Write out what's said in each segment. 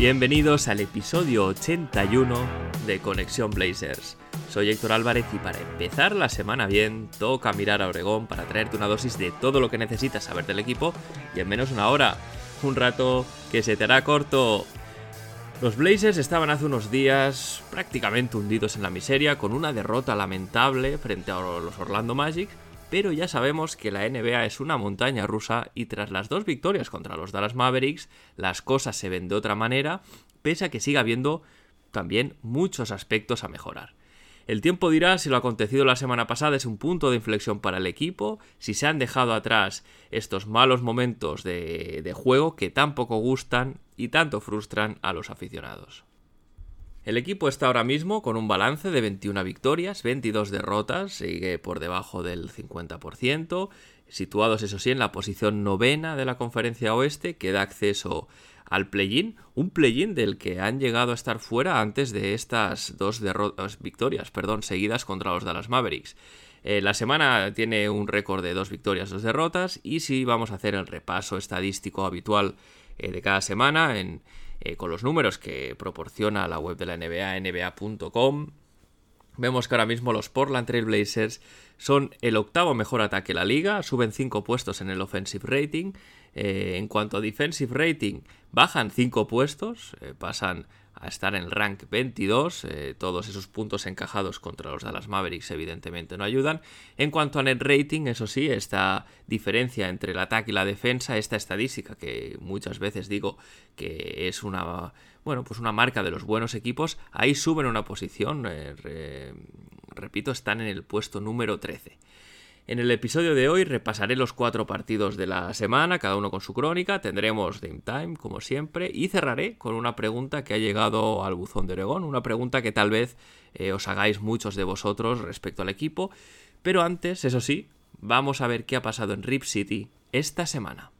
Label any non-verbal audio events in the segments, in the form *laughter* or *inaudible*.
Bienvenidos al episodio 81 de Conexión Blazers. Soy Héctor Álvarez y para empezar la semana bien, toca mirar a Oregón para traerte una dosis de todo lo que necesitas saber del equipo y en menos una hora. Un rato que se te hará corto. Los Blazers estaban hace unos días prácticamente hundidos en la miseria con una derrota lamentable frente a los Orlando Magic, pero ya sabemos que la NBA es una montaña rusa y tras las dos victorias contra los Dallas Mavericks, las cosas se ven de otra manera, pese a que siga habiendo también muchos aspectos a mejorar. El tiempo dirá si lo acontecido la semana pasada es un punto de inflexión para el equipo, si se han dejado atrás estos malos momentos de, de juego que tan poco gustan y tanto frustran a los aficionados. El equipo está ahora mismo con un balance de 21 victorias, 22 derrotas, sigue por debajo del 50%, situados eso sí en la posición novena de la conferencia oeste, que da acceso al play-in, un play-in del que han llegado a estar fuera antes de estas dos derrotas, victorias perdón, seguidas contra los Dallas Mavericks. Eh, la semana tiene un récord de dos victorias, dos derrotas, y si vamos a hacer el repaso estadístico habitual eh, de cada semana en eh, con los números que proporciona la web de la NBA, nba.com, vemos que ahora mismo los Portland Trail Blazers son el octavo mejor ataque de la liga, suben 5 puestos en el offensive rating. Eh, en cuanto a defensive rating, bajan 5 puestos, eh, pasan a estar en el rank 22. Eh, todos esos puntos encajados contra los Dallas Mavericks evidentemente no ayudan. En cuanto a net rating, eso sí, esta diferencia entre el ataque y la defensa, esta estadística que muchas veces digo que es una, bueno, pues una marca de los buenos equipos, ahí suben una posición, eh, re, repito, están en el puesto número 13. En el episodio de hoy repasaré los cuatro partidos de la semana, cada uno con su crónica, tendremos Game Time, como siempre, y cerraré con una pregunta que ha llegado al buzón de Oregón, una pregunta que tal vez eh, os hagáis muchos de vosotros respecto al equipo, pero antes, eso sí, vamos a ver qué ha pasado en Rip City esta semana.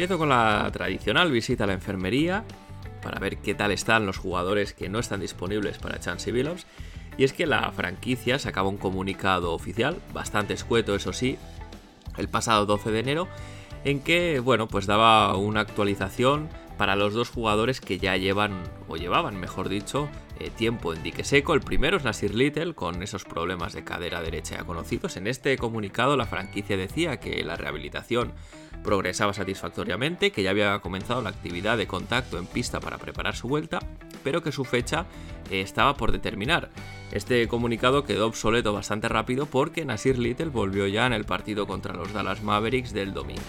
Empiezo con la tradicional visita a la enfermería para ver qué tal están los jugadores que no están disponibles para Chance Billups. Y es que la franquicia sacaba un comunicado oficial, bastante escueto eso sí, el pasado 12 de enero, en que, bueno, pues daba una actualización para los dos jugadores que ya llevan, o llevaban, mejor dicho, eh, tiempo en dique seco. El primero es Nasir Little, con esos problemas de cadera derecha ya conocidos. En este comunicado la franquicia decía que la rehabilitación progresaba satisfactoriamente, que ya había comenzado la actividad de contacto en pista para preparar su vuelta, pero que su fecha eh, estaba por determinar. Este comunicado quedó obsoleto bastante rápido porque Nasir Little volvió ya en el partido contra los Dallas Mavericks del domingo.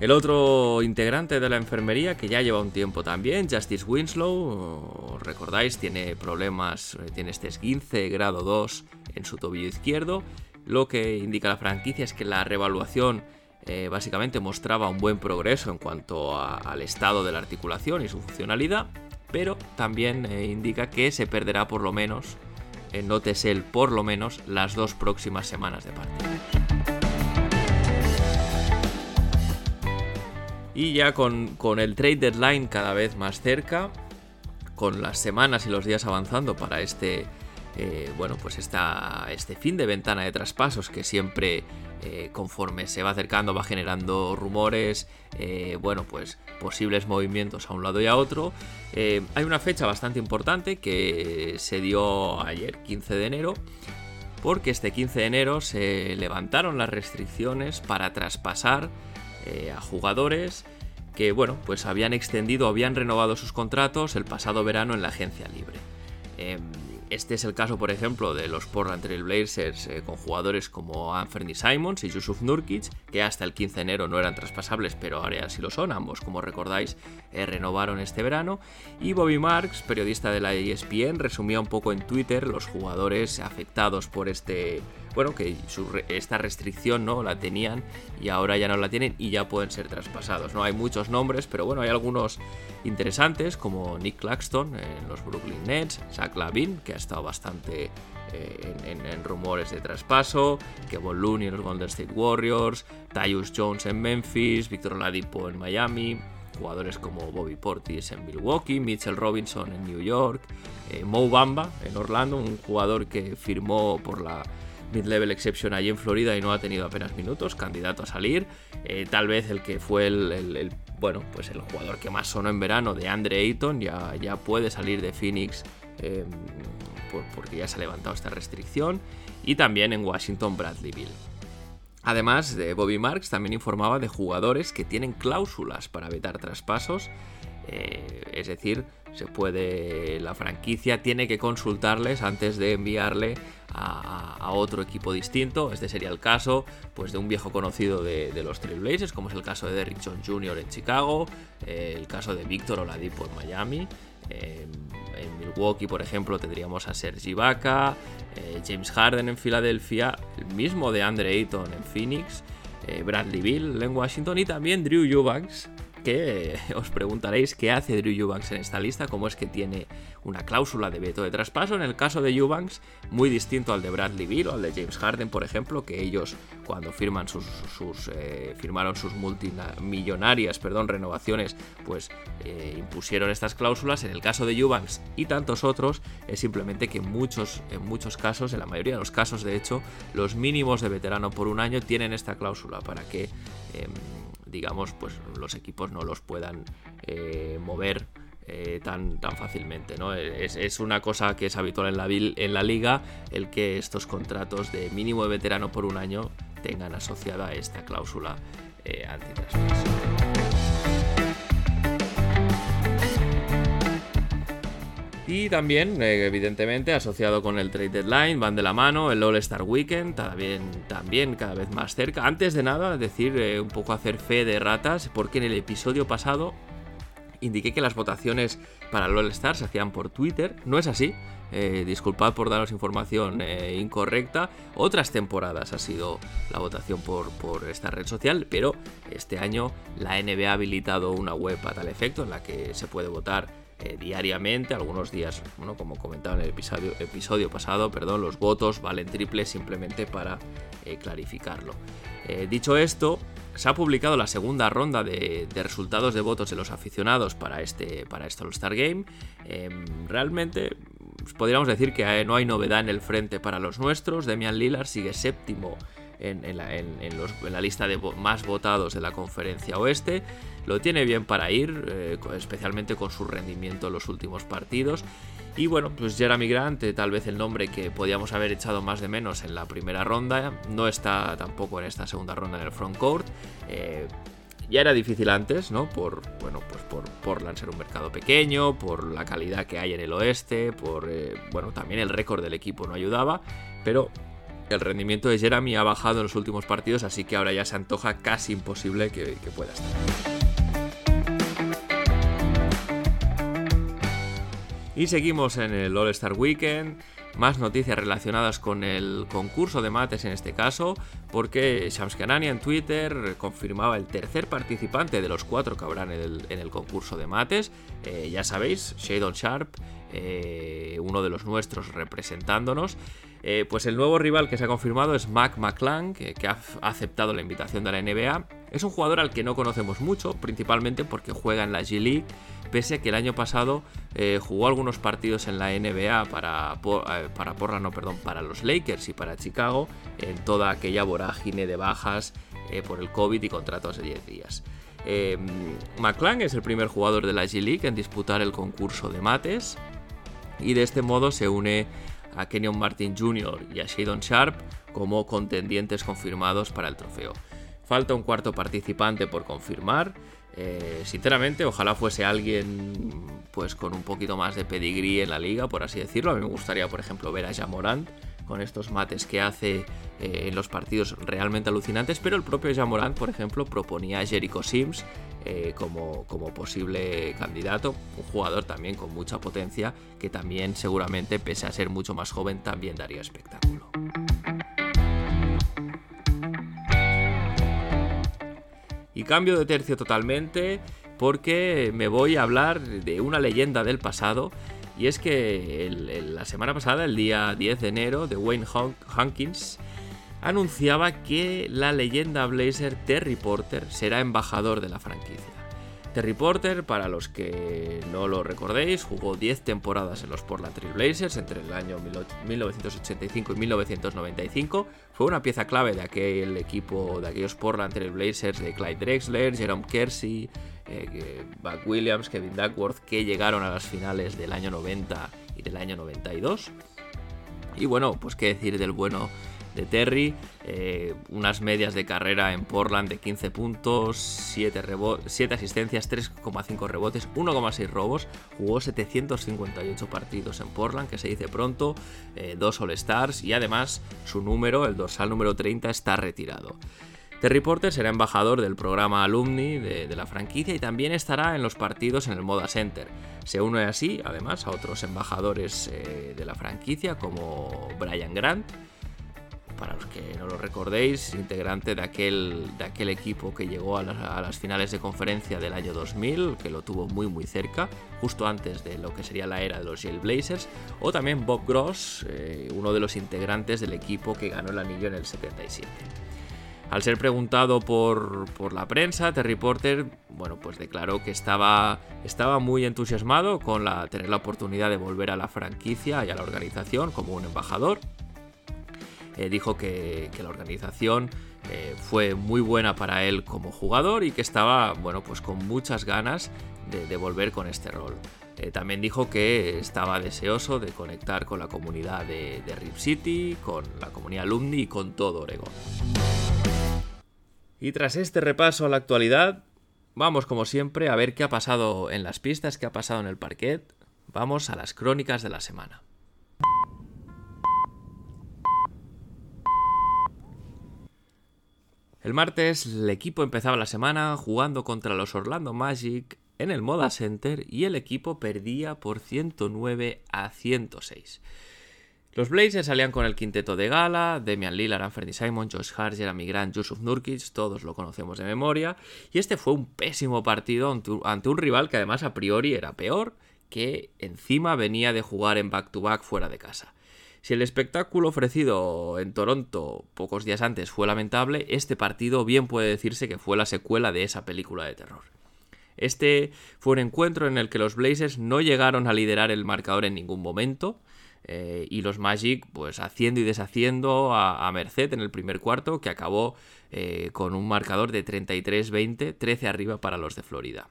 El otro integrante de la enfermería, que ya lleva un tiempo también, Justice Winslow, recordáis, tiene problemas, eh, tiene este esguince grado 2 en su tobillo izquierdo. Lo que indica la franquicia es que la revaluación eh, básicamente mostraba un buen progreso en cuanto al estado de la articulación y su funcionalidad, pero también eh, indica que se perderá por lo menos, eh, nótese el por lo menos, las dos próximas semanas de partido. Y ya con, con, el trade deadline cada vez más cerca, con las semanas y los días avanzando para este, eh, bueno, pues esta, este fin de ventana de traspasos que siempre eh, conforme se va acercando va generando rumores, eh, bueno, pues posibles movimientos a un lado y a otro. hay una fecha bastante importante que se dio ayer, 15 de enero, porque este 15 de enero se levantaron las restricciones para traspasar a jugadores que bueno, pues habían extendido, habían renovado sus contratos el pasado verano en la agencia libre. Eh, este es el caso, por ejemplo, de los Portland Trail Blazers eh, con jugadores como Anthony Simons y Yusuf Nurkic, que hasta el 15 de enero no eran traspasables, pero ahora sí lo son. Ambos, como recordáis, eh, renovaron este verano. Y Bobby Marks, periodista de la ESPN, resumía un poco en Twitter los jugadores afectados por este. Bueno, que esta restricción no la tenían y ahora ya no la tienen y ya pueden ser traspasados. No hay muchos nombres, pero bueno, hay algunos interesantes como Nick Claxton en los Brooklyn Nets, Zach Lavin, que ha estado bastante eh, en, rumores de traspaso, Kevin Looney en los Golden State Warriors, Tyus Jones en Memphis, Victor Oladipo en Miami, jugadores como Bobby Portis en Milwaukee, Mitchell Robinson en New York, eh, Mo Bamba en Orlando, un jugador que firmó por la Mid-Level Exception allí en Florida y no ha tenido apenas minutos, candidato a salir. Eh, tal vez el que fue el, bueno, pues el jugador que más sonó en verano de Andre Ayton ya, ya puede salir de Phoenix em, porque ya se ha levantado esta restricción. Y también en Washington Bradley Bill. Además, de Bobby Marks también informaba de jugadores que tienen cláusulas para vetar traspasos. Eh, es decir, se puede. La franquicia tiene que consultarles antes de enviarle a, otro equipo distinto. Este sería el caso pues, de un viejo conocido de, los Trailblazers, como es el caso de Derrick Jones Jr. en Chicago, eh, el caso de Víctor Oladipo en Miami. en Milwaukee, por ejemplo, tendríamos a Sergi Ibaka, eh, James Harden en Filadelfia, el mismo de Andre Ayton en Phoenix, eh, Bradley Bill en Washington y también Drew Eubanks que *laughs* os preguntaréis qué hace Drew Eubanks en esta lista, cómo es que tiene una cláusula de veto de traspaso. En el caso de Eubanks, muy distinto al de Bradley Beal o al de James Harden, por ejemplo, que ellos cuando firman sus, eh, firmaron sus multimillonarias renovaciones, pues eh, impusieron estas cláusulas. En el caso de Eubanks y tantos otros, es simplemente que muchos, en muchos casos, en la mayoría de los casos, de hecho, los mínimos de veterano por un año tienen esta cláusula para que em, digamos, pues los equipos no los puedan eh, mover eh, tan, tan fácilmente. ¿no? Es, una cosa que es habitual en la, en la liga el que estos contratos de mínimo de veterano por un año tengan asociada esta cláusula eh, Y también, eh, evidentemente, asociado con el Trade Deadline, van de la mano el All-Star Weekend, también, también cada vez más cerca. Antes de nada, decir eh, un poco hacer fe de ratas, porque en el episodio pasado indiqué que las votaciones para el All-Star se hacían por Twitter. No es así. Eh, disculpad por daros información incorrecta. Otras temporadas ha sido la votación por, por, esta red social, pero este año la NBA ha habilitado una web a tal efecto en la que se puede votar eh, diariamente, algunos días, bueno, como comentaba en el episodio, episodio pasado, perdón, los votos valen triple simplemente para eh, clarificarlo. Eh, dicho esto, se ha publicado la segunda ronda de, resultados de votos de los aficionados para este, para este All-Star Game. Em, realmente pues, podríamos decir que no hay novedad en el frente para los nuestros. Demian Lillard sigue séptimo en, la, lista de más votados de la conferencia oeste. Lo tiene bien para ir, eh, especialmente con su rendimiento en los últimos partidos. Y bueno, pues Jeremy Grant, eh, tal vez el nombre que podíamos haber echado más de menos en la primera ronda, no está tampoco en esta segunda ronda en el frontcourt. Eh, ya era difícil antes, ¿no? Por, bueno, pues por Portland ser un mercado pequeño, por la calidad que hay en el oeste, por, bueno, también el récord del equipo no ayudaba, pero el rendimiento de Jeremy ha bajado en los últimos partidos, así que ahora ya se antoja casi imposible que, pueda estar. Y seguimos en el All Star Weekend. Más noticias relacionadas con el concurso de mates en este caso, porque Shams Kanani en Twitter confirmaba el tercer participante de los cuatro que habrán en el, concurso de mates. Eh, ya sabéis, Shadon Sharp, eh, uno de los nuestros representándonos. Eh, pues el nuevo rival que se ha confirmado es Mac McClung, que, ha aceptado la invitación de la NBA. Es un jugador al que no conocemos mucho, principalmente porque juega en la G League, pese a que el año pasado eh, jugó algunos partidos en la NBA para, eh, para Porra, perdón, para los Lakers y para Chicago, en toda aquella vorágine de bajas por el COVID y contratos de 10 días. McClung es el primer jugador de la G League en disputar el concurso de mates y de este modo se une a Kenyon Martin Jr. y a Shadon Sharp como contendientes confirmados para el trofeo. Falta un cuarto participante por confirmar. Eh, sinceramente, ojalá fuese alguien pues con un poquito más de pedigrí en la liga, por así decirlo. A mí me gustaría, por ejemplo, ver a Jamorant con estos mates que hace eh, en los partidos realmente alucinantes, pero el propio Jamorant, por ejemplo, proponía a Jericho Sims eh, como, como posible candidato, un jugador también con mucha potencia, que también seguramente, pese a ser mucho más joven, también daría espectáculo. Y cambio de tercio totalmente porque me voy a hablar de una leyenda del pasado. Y es que la semana pasada, el día 10 de enero, de Wayne Hankins anunciaba que la leyenda Blazer Terry Porter será embajador de la franquicia. Terry Porter, para los que no lo recordéis, jugó 10 temporadas en los Portland Trail Blazers entre el año 1985 y 1995. Fue una pieza clave de aquel equipo, de aquellos Portland Trail Blazers de Clyde Drexler, Jerome Kersey, eh, Buck Williams, Kevin Duckworth, que llegaron a las finales del año 90 y del año 92. Y bueno, pues qué decir del bueno de Terry, eh, unas medias de carrera en Portland de 15 puntos, 7, 7 asistencias, 3,5 rebotes, 1,6 robos, jugó 758 partidos en Portland, que se dice pronto, eh, dos All-Stars y además su número, el dorsal número 30, está retirado. Terry Porter será embajador del programa Alumni de, la franquicia y también estará en los partidos en el Moda Center. Se une así, además, a otros embajadores eh, de la franquicia como Brian Grant, para los que no lo recordéis, integrante de aquel, de aquel equipo que llegó a las, finales de conferencia del año 2000, que lo tuvo muy muy cerca, justo antes de lo que sería la era de los Blazers, o también Bob Gross, eh, uno de los integrantes del equipo que ganó el anillo en el 77. Al ser preguntado por, por, la prensa, Terry Porter, bueno, pues declaró que estaba, estaba muy entusiasmado con la, tener la oportunidad de volver a la franquicia y a la organización como un embajador eh, dijo que, la organización eh, fue muy buena para él como jugador y que estaba, bueno, pues con muchas ganas de, volver con este rol. Eh, también dijo que estaba deseoso de conectar con la comunidad de, de Rip City, con la comunidad alumni y con todo Oregon. Y tras este repaso a la actualidad, vamos como siempre a ver qué ha pasado en las pistas, qué ha pasado en el parquet. Vamos a las crónicas de la semana. El martes el equipo empezaba la semana jugando contra los Orlando Magic en el Moda Center y el equipo perdía por 109 a 106. Los Blazers salían con el quinteto de gala, Demian Lillard, Anthony Simon, Josh Hart, Jeremy Grant, Yusuf Nurkic, todos lo conocemos de memoria, y este fue un pésimo partido ante un rival que además a priori era peor, que encima venía de jugar en back-to-back -back fuera de casa. Si el espectáculo ofrecido en Toronto pocos días antes fue lamentable, este partido bien puede decirse que fue la secuela de esa película de terror. Este fue un encuentro en el que los Blazers no llegaron a liderar el marcador en ningún momento, eh, y los Magic pues haciendo y deshaciendo a, merced en el primer cuarto que acabó eh, con un marcador de 33-20, 13 arriba para los de Florida.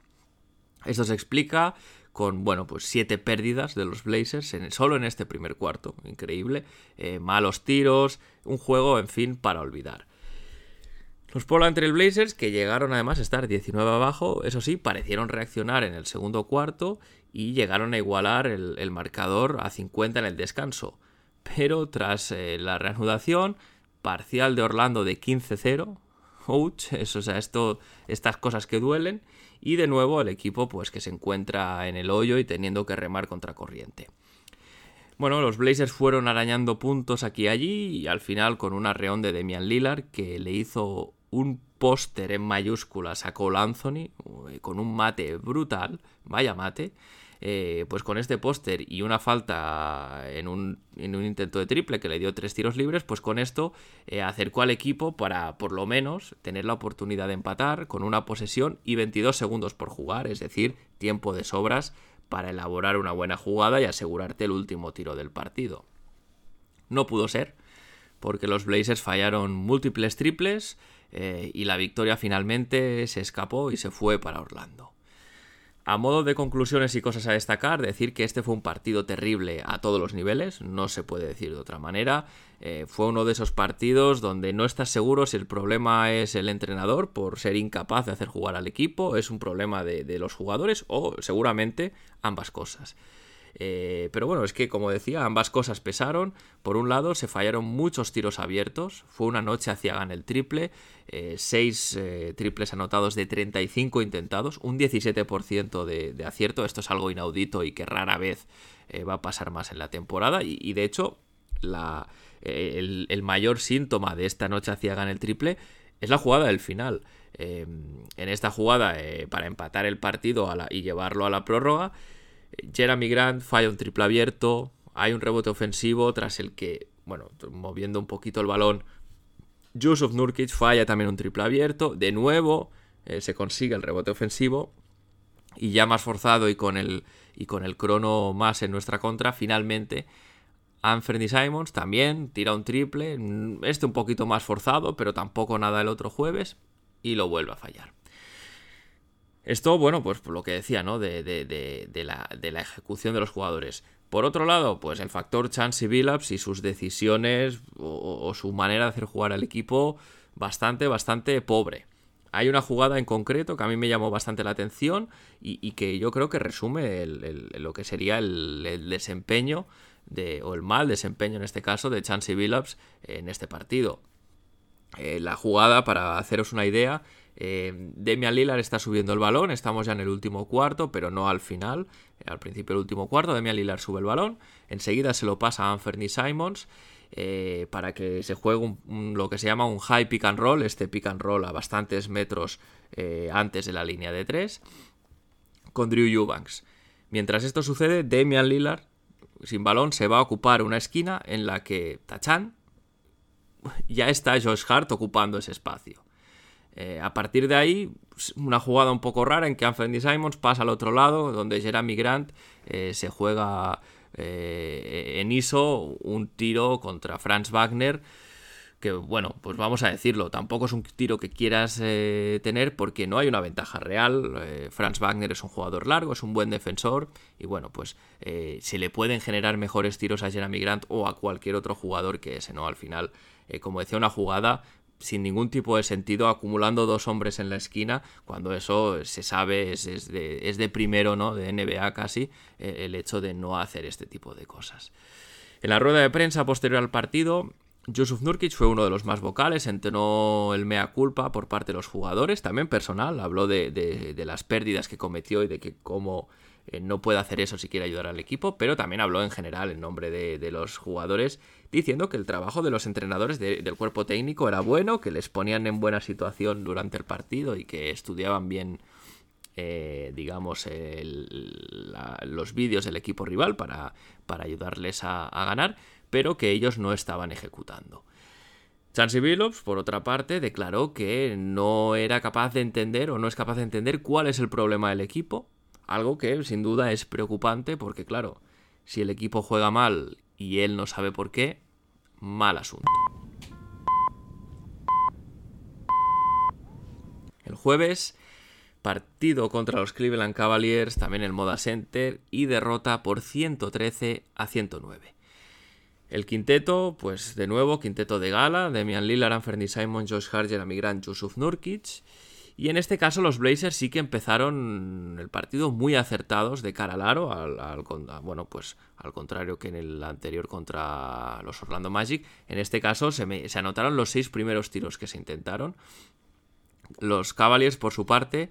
Esto se explica con, bueno, pues siete pérdidas de los Blazers en, solo en este primer cuarto. Increíble. Eh, malos tiros, un juego, en fin, para olvidar. Los Portland Trail Blazers, que llegaron además a estar 19 abajo, eso sí, parecieron reaccionar en el segundo cuarto y llegaron a igualar el, marcador a 50 en el descanso. Pero tras eh, la reanudación, parcial de Orlando de 15-0, ouch, eso, o esto, estas cosas que duelen, y de nuevo el equipo pues que se encuentra en el hoyo y teniendo que remar contra corriente. Bueno, los Blazers fueron arañando puntos aquí y allí y al final con un arreón de Demian Lillard que le hizo un póster en mayúsculas a Cole Anthony eh, con un mate brutal, vaya mate, eh, pues con este póster y una falta en un, intento de triple que le dio tres tiros libres, pues con esto eh, acercó al equipo para por lo menos tener la oportunidad de empatar con una posesión y 22 segundos por jugar, es decir, tiempo de sobras para elaborar una buena jugada y asegurarte el último tiro del partido. No pudo ser, porque los Blazers fallaron múltiples triples eh, y la victoria finalmente se escapó y se fue para Orlando. A modo de conclusiones y cosas a destacar, decir que este fue un partido terrible a todos los niveles, no se puede decir de otra manera. Eh, fue uno de esos partidos donde no estás seguro si el problema es el entrenador por ser incapaz de hacer jugar al equipo, es un problema de los jugadores o seguramente ambas cosas. Eh, pero bueno, es que como decía, ambas cosas pesaron. Por un lado, se fallaron muchos tiros abiertos. Fue una noche hacia gan el triple. 6 eh, eh, triples anotados de 35 intentados. Un 17% de, acierto. Esto es algo inaudito y que rara vez va a pasar más en la temporada. Y, de hecho, el, mayor síntoma de esta noche hacia gan el triple es la jugada del final. en esta jugada, para empatar el partido y llevarlo a la prórroga, Jeremy Grant falla un triple abierto, hay un rebote ofensivo tras el que, bueno, moviendo un poquito el balón, Yusuf Nurkic falla también un triple abierto, de nuevo eh, se consigue el rebote ofensivo y ya más forzado y con el, y con el crono más en nuestra contra, finalmente Anthony Simons también tira un triple, este un poquito más forzado, pero tampoco nada el otro jueves y lo vuelve a fallar. Esto, bueno, pues por lo que decía, ¿no? De, la, ejecución de los jugadores. Por otro lado, pues el factor Chance y Billups y sus decisiones o, su manera de hacer jugar al equipo bastante, bastante pobre. Hay una jugada en concreto que a mí me llamó bastante la atención y, que yo creo que resume lo que sería el, desempeño de, o el mal desempeño en este caso de Chance y Billups en este partido. Eh, la jugada, para haceros una idea, eh, Demian Lillard está subiendo el balón, estamos ya en el último cuarto, pero no al final. Al principio del último cuarto, Demian Lillard sube el balón, enseguida se lo pasa a Anthony Simons eh, para que se juegue lo que se llama un high pick and roll, este pick and roll a bastantes metros eh, antes de la línea de 3, con Drew Eubanks. Mientras esto sucede, Damian Lillard, sin balón, se va a ocupar una esquina en la que Tachan ya está Josh Hart ocupando ese espacio. Eh, a partir de ahí, una jugada un poco rara en que Anthony Simons pasa al otro lado, donde Jeremy Grant eh, se juega eh, en ISO un tiro contra Franz Wagner. Que bueno, pues vamos a decirlo, tampoco es un tiro que quieras tener porque no hay una ventaja real. Franz Wagner es un jugador largo, es un buen defensor y bueno, pues se le pueden generar mejores tiros a Jeremy Grant o a cualquier otro jugador que ese, ¿no? Al final, como decía, una jugada sin ningún tipo de sentido acumulando dos hombres en la esquina, cuando eso se sabe es, de, primero, ¿no? De NBA casi, eh, el hecho de no hacer este tipo de cosas. En la rueda de prensa posterior al partido, Yusuf Nurkic fue uno de los más vocales, entonó el mea culpa por parte de los jugadores, también personal, habló de, de las pérdidas que cometió y de que cómo eh, no puede hacer eso si quiere ayudar al equipo, pero también habló en general en nombre de, los jugadores, diciendo que el trabajo de los entrenadores del cuerpo técnico era bueno, que les ponían en buena situación durante el partido y que estudiaban bien, eh, digamos, los vídeos del equipo rival para, para ayudarles a, ganar, pero que ellos no estaban ejecutando. Chansey Billups, por otra parte, declaró que no era capaz de entender o no es capaz de entender cuál es el problema del equipo, algo que sin duda es preocupante porque, claro, si el equipo juega mal y él no sabe por qué, mal asunto. El jueves, partido contra los Cleveland Cavaliers, también el Moda Center, y derrota por 113 a 109. El quinteto, pues de nuevo, quinteto de gala, Demian Lillard, Anthony Simon, Josh Hart, Jeremy Grant, Yusuf Nurkic. Y en este caso los Blazers sí que empezaron el partido muy acertados de cara al aro, al, bueno, pues al contrario que en el anterior contra los Orlando Magic. En este caso se, se anotaron los seis primeros tiros que se intentaron. Los Cavaliers, por su parte,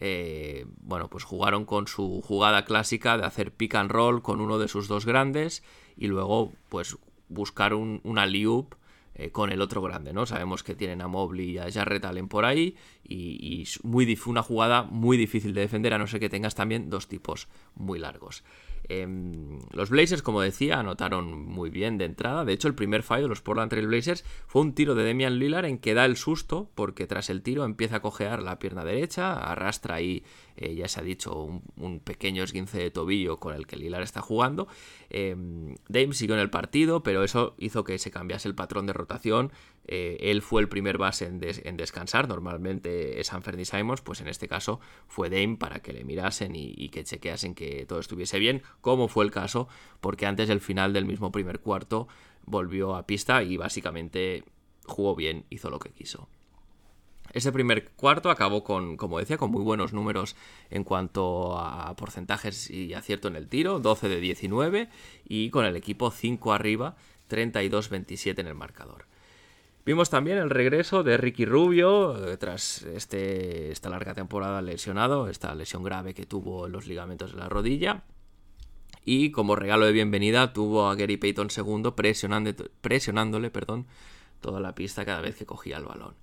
eh, bueno, pues jugaron con su jugada clásica de hacer pick and roll con uno de sus dos grandes y luego, pues, buscar un, una liup eh, con el otro grande, ¿no? Sabemos que tienen a Mobley y a Jarrett Allen por ahí y, y muy, una jugada muy difícil de defender a no ser que tengas también dos tipos muy largos. Em, los Blazers, como decía, anotaron muy bien de entrada. De hecho, el primer fallo de los Portland Trail Blazers fue un tiro de Demian Lillard en que da el susto porque tras el tiro empieza a cojear la pierna derecha, arrastra ahí, eh, ya se ha dicho, un, pequeño esguince de tobillo con el que Lillard está jugando. Eh, Dame siguió en el partido, pero eso hizo que se cambiase el patrón de rotación. Eh, él fue el primer base en, descansar, normalmente es Anthony Simons, pues en este caso fue Dame para que le mirasen y, y, que chequeasen que todo estuviese bien, como fue el caso, porque antes del final del mismo primer cuarto volvió a pista y básicamente jugó bien, hizo lo que quiso. Ese primer cuarto acabó con, como decía, con muy buenos números en cuanto a porcentajes y acierto en el tiro, 12 de 19 y con el equipo 5 arriba, 32-27 en el marcador. Vimos también el regreso de Ricky Rubio eh, tras este, esta larga temporada lesionado, esta lesión grave que tuvo en los ligamentos de la rodilla. Y como regalo de bienvenida tuvo a Gary Payton II presionándole perdón, toda la pista cada vez que cogía el balón.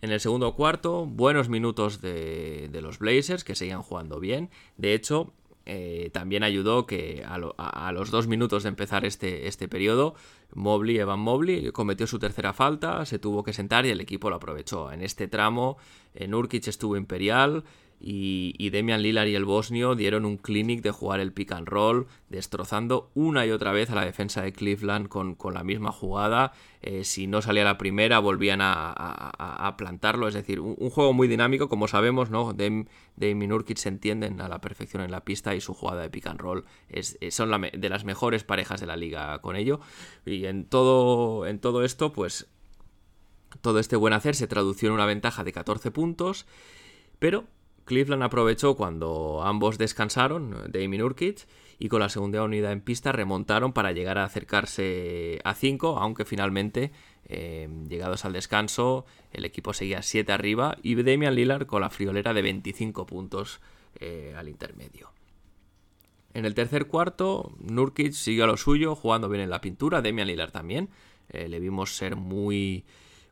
En el segundo cuarto, buenos minutos de, los Blazers que seguían jugando bien. De hecho, eh, también ayudó que a, los dos minutos de empezar este, este periodo, Mobley, Evan Mobley, cometió su tercera falta, se tuvo que sentar y el equipo lo aprovechó. En este tramo, Nurkic estuvo imperial, y, Demian Lillard y el bosnio dieron un clinic de jugar el pick and roll, destrozando una y otra vez a la defensa de Cleveland con, la misma jugada. Eh, si no salía la primera, volvían a, plantarlo. Es decir, un, juego muy dinámico, como sabemos, ¿no? Nurkic se entienden a la perfección en la pista y su jugada de pick and roll es, son de las mejores parejas de la liga con ello. Y en todo, en todo esto, pues todo este buen hacer se tradució en una ventaja de 14 puntos. Pero Cleveland aprovechó cuando ambos descansaron, Dame y y con la segunda unidad en pista remontaron para llegar a acercarse a 5, aunque finalmente, eh, llegados al descanso, el equipo seguía 7 arriba y Damian Lillard con la friolera de 25 puntos eh, al intermedio. En el tercer cuarto, Nurkic siguió a lo suyo, jugando bien en la pintura, Damian Lillard también. Eh, le vimos ser muy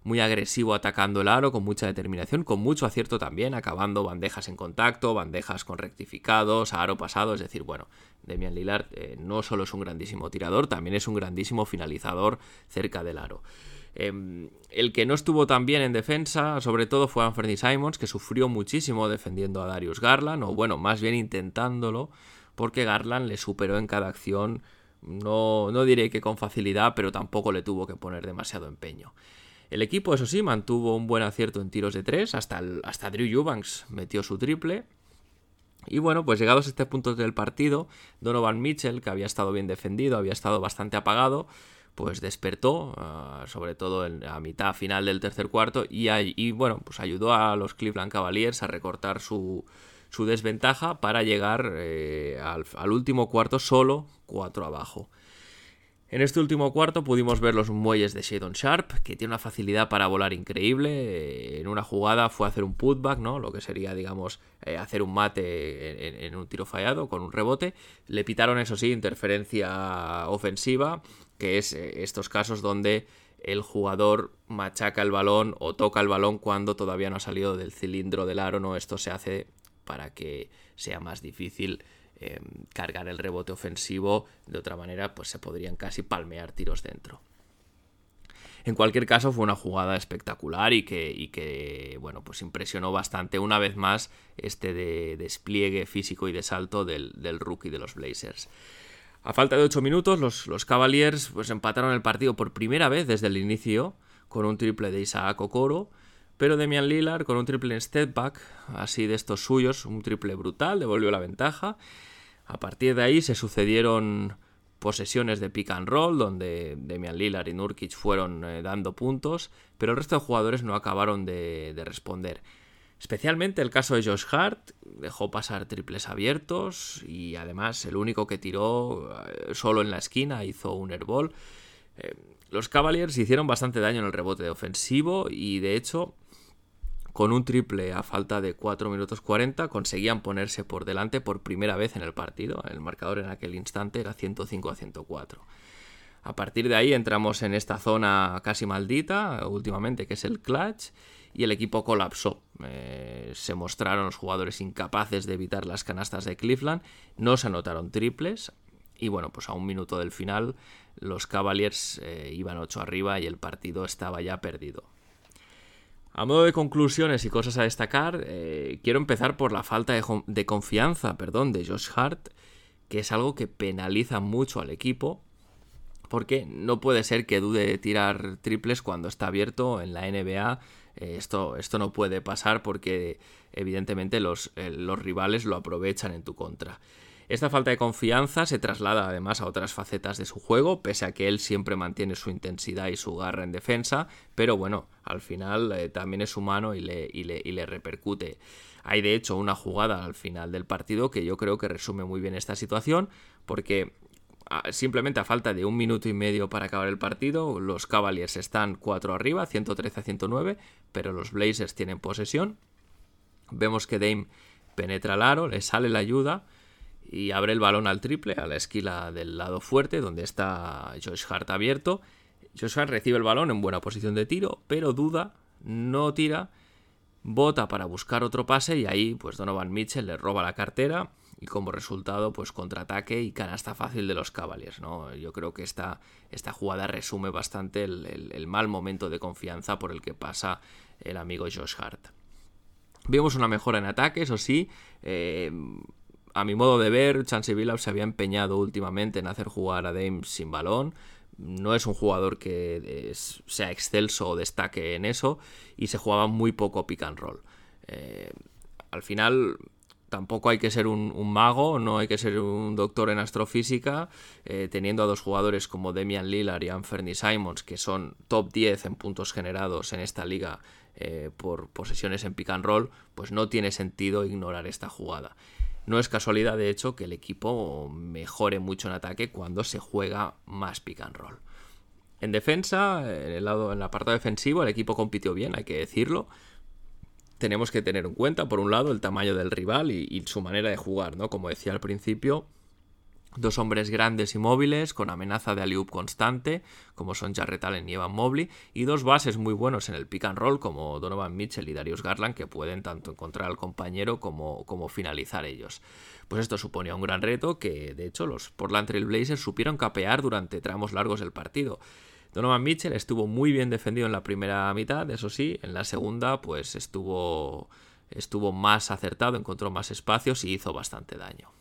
muy agresivo atacando el aro, con mucha determinación, con mucho acierto también, acabando bandejas en contacto, bandejas con rectificados, aro pasado, es decir, bueno, Demian Lillard eh, no solo es un grandísimo tirador, también es un grandísimo finalizador cerca del aro. Em, el que no estuvo tan bien en defensa, sobre todo, fue Anthony Simons, que sufrió muchísimo defendiendo a Darius Garland, o bueno, más bien intentándolo, porque Garland le superó en cada acción, no, no diré que con facilidad, pero tampoco le tuvo que poner demasiado empeño. El equipo, eso sí, mantuvo un buen acierto en tiros de tres, hasta, hasta Drew Eubanks metió su triple. Y bueno, pues llegados a este punto del partido, Donovan Mitchell, que había estado bien defendido, había estado bastante apagado, pues despertó, ah, sobre todo en, a mitad final del tercer cuarto, y, bueno, pues ayudó a los Cleveland Cavaliers a recortar su, desventaja para llegar eh, al, último cuarto solo cuatro abajo. En este último cuarto pudimos ver los muelles de Shadon Sharp, que tiene una facilidad para volar increíble. Eh, en una jugada fue hacer un putback, ¿no? Lo que sería, digamos, eh, hacer un mate en, un tiro fallado con un rebote. Le pitaron, eso sí, interferencia ofensiva, que es eh, estos casos donde el jugador machaca el balón o toca el balón cuando todavía no ha salido del cilindro del aro, ¿no? Esto se hace para que sea más difícil Em, cargar el rebote ofensivo, de otra manera pues se podrían casi palmear tiros dentro. En cualquier caso fue una jugada espectacular y que, que bueno, pues impresionó bastante una vez más este de despliegue físico y de salto del, rookie de los Blazers. A falta de 8 minutos, los, los, Cavaliers pues, empataron el partido por primera vez desde el inicio con un triple de Isaac Okoro pero Demian Lillard con un triple en step back, así de estos suyos, un triple brutal, devolvió la ventaja. A partir de ahí se sucedieron posesiones de pick and roll, donde Demian Lillard y Nurkic fueron eh, dando puntos, pero el resto de jugadores no acabaron de, responder. Especialmente el caso de Josh Hart, dejó pasar triples abiertos y además el único que tiró eh, solo en la esquina hizo un airball. Eh, los Cavaliers hicieron bastante daño en el rebote de ofensivo y de hecho con un triple a falta de 4 minutos 40 conseguían ponerse por delante por primera vez en el partido. El marcador en aquel instante era 105 a 104. A partir de ahí entramos en esta zona casi maldita últimamente, que es el clutch, y el equipo colapsó. Eh, se mostraron los jugadores incapaces de evitar las canastas de Cleveland, no se anotaron triples, y bueno, pues a un minuto del final los Cavaliers eh, iban 8 arriba y el partido estaba ya perdido. A modo de conclusiones y cosas a destacar, eh, quiero empezar por la falta de, confianza perdón, de Josh Hart, que es algo que penaliza mucho al equipo. porque no puede ser que dude de tirar triples cuando está abierto en la NBA. Eh, esto, esto no puede pasar porque evidentemente los, eh, los rivales lo aprovechan en tu contra. Esta falta de confianza se traslada además a otras facetas de su juego, pese a que él siempre mantiene su intensidad y su garra en defensa, pero bueno, al final eh, también es humano y le, y le, repercute. Hay de hecho una jugada al final del partido que yo creo que resume muy bien esta situación, porque simplemente a falta de un minuto y medio para acabar el partido, los Cavaliers están 4 arriba, 113 a 109, pero los Blazers tienen posesión. Vemos que Dame penetra el aro, le sale la ayuda y abre el balón al triple, a la esquina del lado fuerte, donde está Josh Hart abierto. Josh Hart recibe el balón en buena posición de tiro, pero duda, no tira, bota para buscar otro pase y ahí pues Donovan Mitchell le roba la cartera y como resultado pues contraataque y canasta fácil de los Cavaliers. ¿no? Yo creo que esta, esta jugada resume bastante el, mal momento de confianza por el que pasa el amigo Josh Hart. Vimos una mejora en ataque, eso sí. Eh, a mi modo de ver, Chance Billups se había empeñado últimamente en hacer jugar a Dame sin balón. No es un jugador que sea excelso o destaque en eso y se jugaba muy poco pick and roll. Eh, al final tampoco hay que ser un, mago, no hay que ser un doctor en astrofísica, eh, teniendo a dos jugadores como Demian Lillard y Anthony Simons, que son top 10 en puntos generados en esta liga eh, por posesiones en pick and roll, pues no tiene sentido ignorar esta jugada. No es casualidad, de hecho, que el equipo mejore mucho en ataque cuando se juega más pick and roll. En defensa, en el lado, en el apartado defensivo, el equipo compitió bien, hay que decirlo. Tenemos que tener en cuenta, por un lado, el tamaño del rival y su manera de jugar, ¿no? Como decía al principio, Dos hombres grandes y móviles, con amenaza de alley constante, como son Jarrett Allen y Evan Mobley, y dos bases muy buenos en el pick and roll, como Donovan Mitchell y Darius Garland, que pueden tanto encontrar al compañero como, como finalizar ellos. Pues esto suponía un gran reto que, de hecho, los Portland Trail Blazers supieron capear durante tramos largos del partido. Donovan Mitchell estuvo muy bien defendido en la primera mitad, eso sí, en la segunda, pues estuvo, estuvo más acertado, encontró más espacios y hizo bastante daño.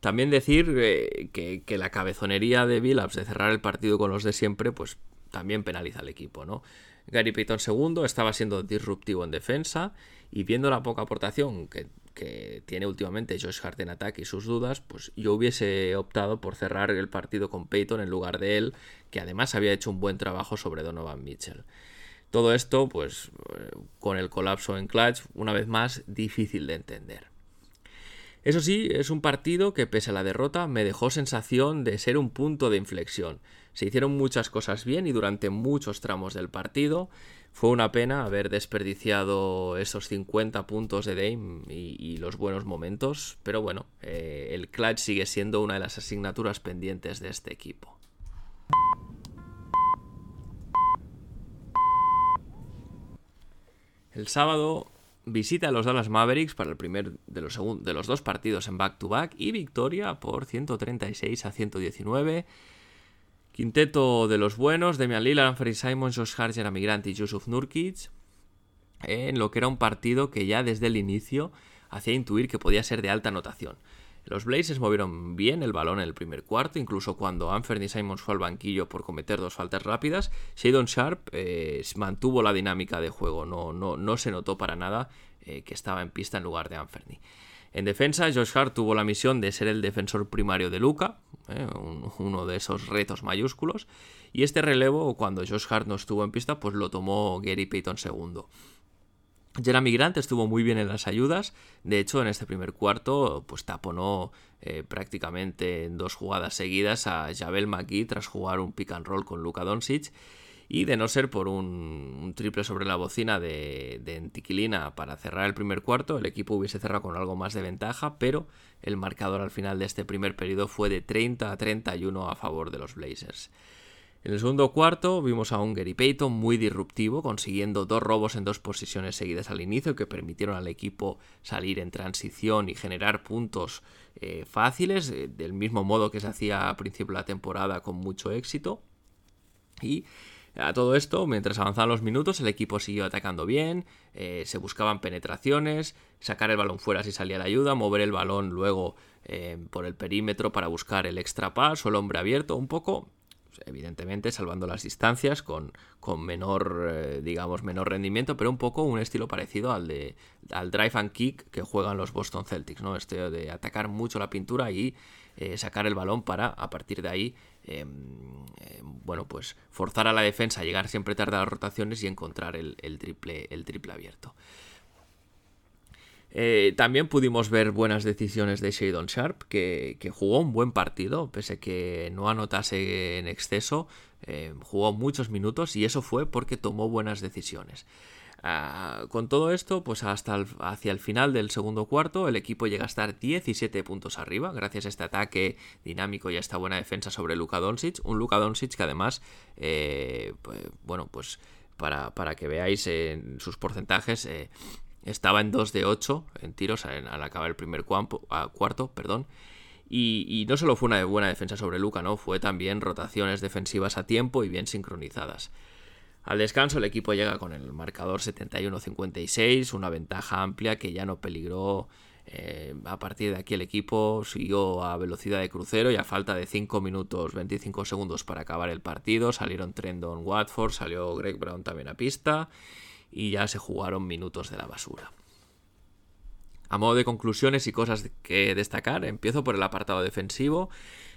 También decir eh, que, la cabezonería de Billups de cerrar el partido con los de siempre, pues también penaliza al equipo, ¿no? Gary Payton segundo estaba siendo disruptivo en defensa y viendo la poca aportación que, tiene últimamente Josh Hart en ataque y sus dudas, pues yo hubiese optado por cerrar el partido con Payton en lugar de él, que además había hecho un buen trabajo sobre Donovan Mitchell. Todo esto, pues eh, con el colapso en clutch, una vez más, difícil de entender. Eso sí, es un partido que pese a la derrota me dejó sensación de ser un punto de inflexión. Se hicieron muchas cosas bien y durante muchos tramos del partido fue una pena haber desperdiciado esos 50 puntos de Dame y, los buenos momentos, pero bueno, eh, el clutch sigue siendo una de las asignaturas pendientes de este equipo. El sábado visita a los Dallas Mavericks para el primer de los, de los dos partidos en back-to-back y victoria por 136 a 119. Quinteto de los buenos, Demian Lillard, Anthony Simons, Josh Hart, Jeremy y Yusuf Nurkic, en lo que era un partido que ya desde el inicio hacía intuir que podía ser de alta anotación. Los Blazers movieron bien el balón en el primer cuarto, incluso cuando Anthony Simons fue al banquillo por cometer dos faltas rápidas. Shadon Sharp eh, mantuvo la dinámica de juego, no, no, no se notó para nada eh, que estaba en pista en lugar de Anthony. En defensa, Josh Hart tuvo la misión de ser el defensor primario de Luca, eh, uno de esos retos mayúsculos, y este relevo, cuando Josh Hart no estuvo en pista, pues lo tomó Gary Payton segundo. Jeremy Grant estuvo muy bien en las ayudas. De hecho, en este primer cuarto, pues taponó eh, prácticamente en dos jugadas seguidas a Javel McGee tras jugar un pick and roll con Luka Doncic. Y de no ser por un, triple sobre la bocina de, de Antiquilina para cerrar el primer cuarto, el equipo hubiese cerrado con algo más de ventaja, pero el marcador al final de este primer periodo fue de 30 a 31 a favor de los Blazers. En el segundo cuarto vimos a un Gary Payton muy disruptivo, consiguiendo dos robos en dos posiciones seguidas al inicio que permitieron al equipo salir en transición y generar puntos eh, fáciles, eh, del mismo modo que se hacía a principio de la temporada con mucho éxito. Y a todo esto, mientras avanzaban los minutos, el equipo siguió atacando bien, eh, se buscaban penetraciones, sacar el balón fuera si salía la ayuda, mover el balón luego por el perímetro para buscar el extra pass o el hombre abierto, un poco evidentemente salvando las distancias, con, con menor, eh, digamos, menor rendimiento, pero un poco un estilo parecido al de al drive and kick que juegan los Boston Celtics, ¿no? Este de atacar mucho la pintura y eh, sacar el balón para, a partir de ahí, em, em, bueno, pues forzar a la defensa llegar siempre tarde a las rotaciones y encontrar el, triple, el triple abierto. Eh, también pudimos ver buenas decisiones de Shadon Sharp, que, jugó un buen partido, pese que no anotase en exceso, eh, jugó muchos minutos y eso fue porque tomó buenas decisiones. Ah, con todo esto, pues hasta hacia el final del segundo cuarto, el equipo llega a estar 17 puntos arriba, gracias a este ataque dinámico y a esta buena defensa sobre Luka Doncic. Un Luka Doncic que además, eh, pues, bueno, pues para, para, que veáis en sus porcentajes, estaba en 2 de 8 en tiros al, acabar el primer cuarto, perdón. Y, no solo fue una buena defensa sobre Luca, ¿no? Fue también rotaciones defensivas a tiempo y bien sincronizadas. Al descanso el equipo llega con el marcador 71-56, una ventaja amplia que ya no peligró. Eh, a partir de aquí el equipo siguió a velocidad de crucero y a falta de 5 minutos 25 segundos para acabar el partido salieron Trendon Watford, salió Greg Brown también a pista y ya se jugaron minutos de la basura. A modo de conclusiones y cosas que destacar, empiezo por el apartado defensivo.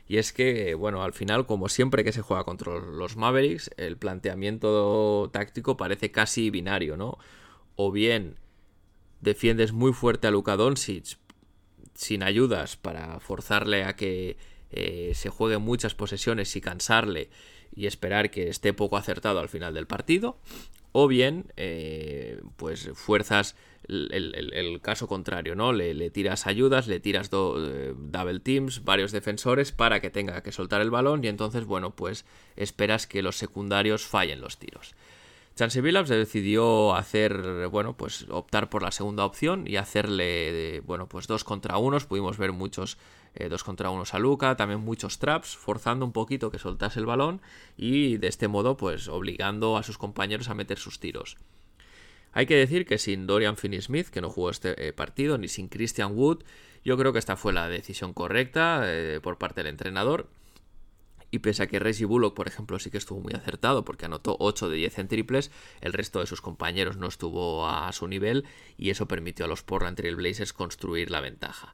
Y es que, bueno, al final, como siempre que se juega contra los Mavericks, el planteamiento táctico parece casi binario, ¿no? O bien defiendes muy fuerte a Luka Doncic sin ayudas para forzarle a que eh, se juegue muchas posesiones y cansarle y esperar que esté poco acertado al final del partido o bien eh, pues fuerzas el, caso contrario, ¿no? Le, tiras ayudas, le tiras eh, double teams, varios defensores para que tenga que soltar el balón y entonces, bueno, pues esperas que los secundarios fallen los tiros. Chance Billups decidió hacer, bueno, pues optar por la segunda opción y hacerle, bueno, pues dos contra unos. Pudimos ver muchos eh, dos contra unos a Luca, también muchos traps, forzando un poquito que soltase el balón y de este modo, pues obligando a sus compañeros a meter sus tiros. Hay que decir que sin Dorian Finney-Smith, que no jugó este eh, partido, ni sin Christian Wood, yo creo que esta fue la decisión correcta eh, por parte del entrenador. Y pese a que Reggie Bullock, por ejemplo, sí que estuvo muy acertado porque anotó 8 de 10 en triples, el resto de sus compañeros no estuvo a su nivel y eso permitió a los Portland Trail Blazers construir la ventaja.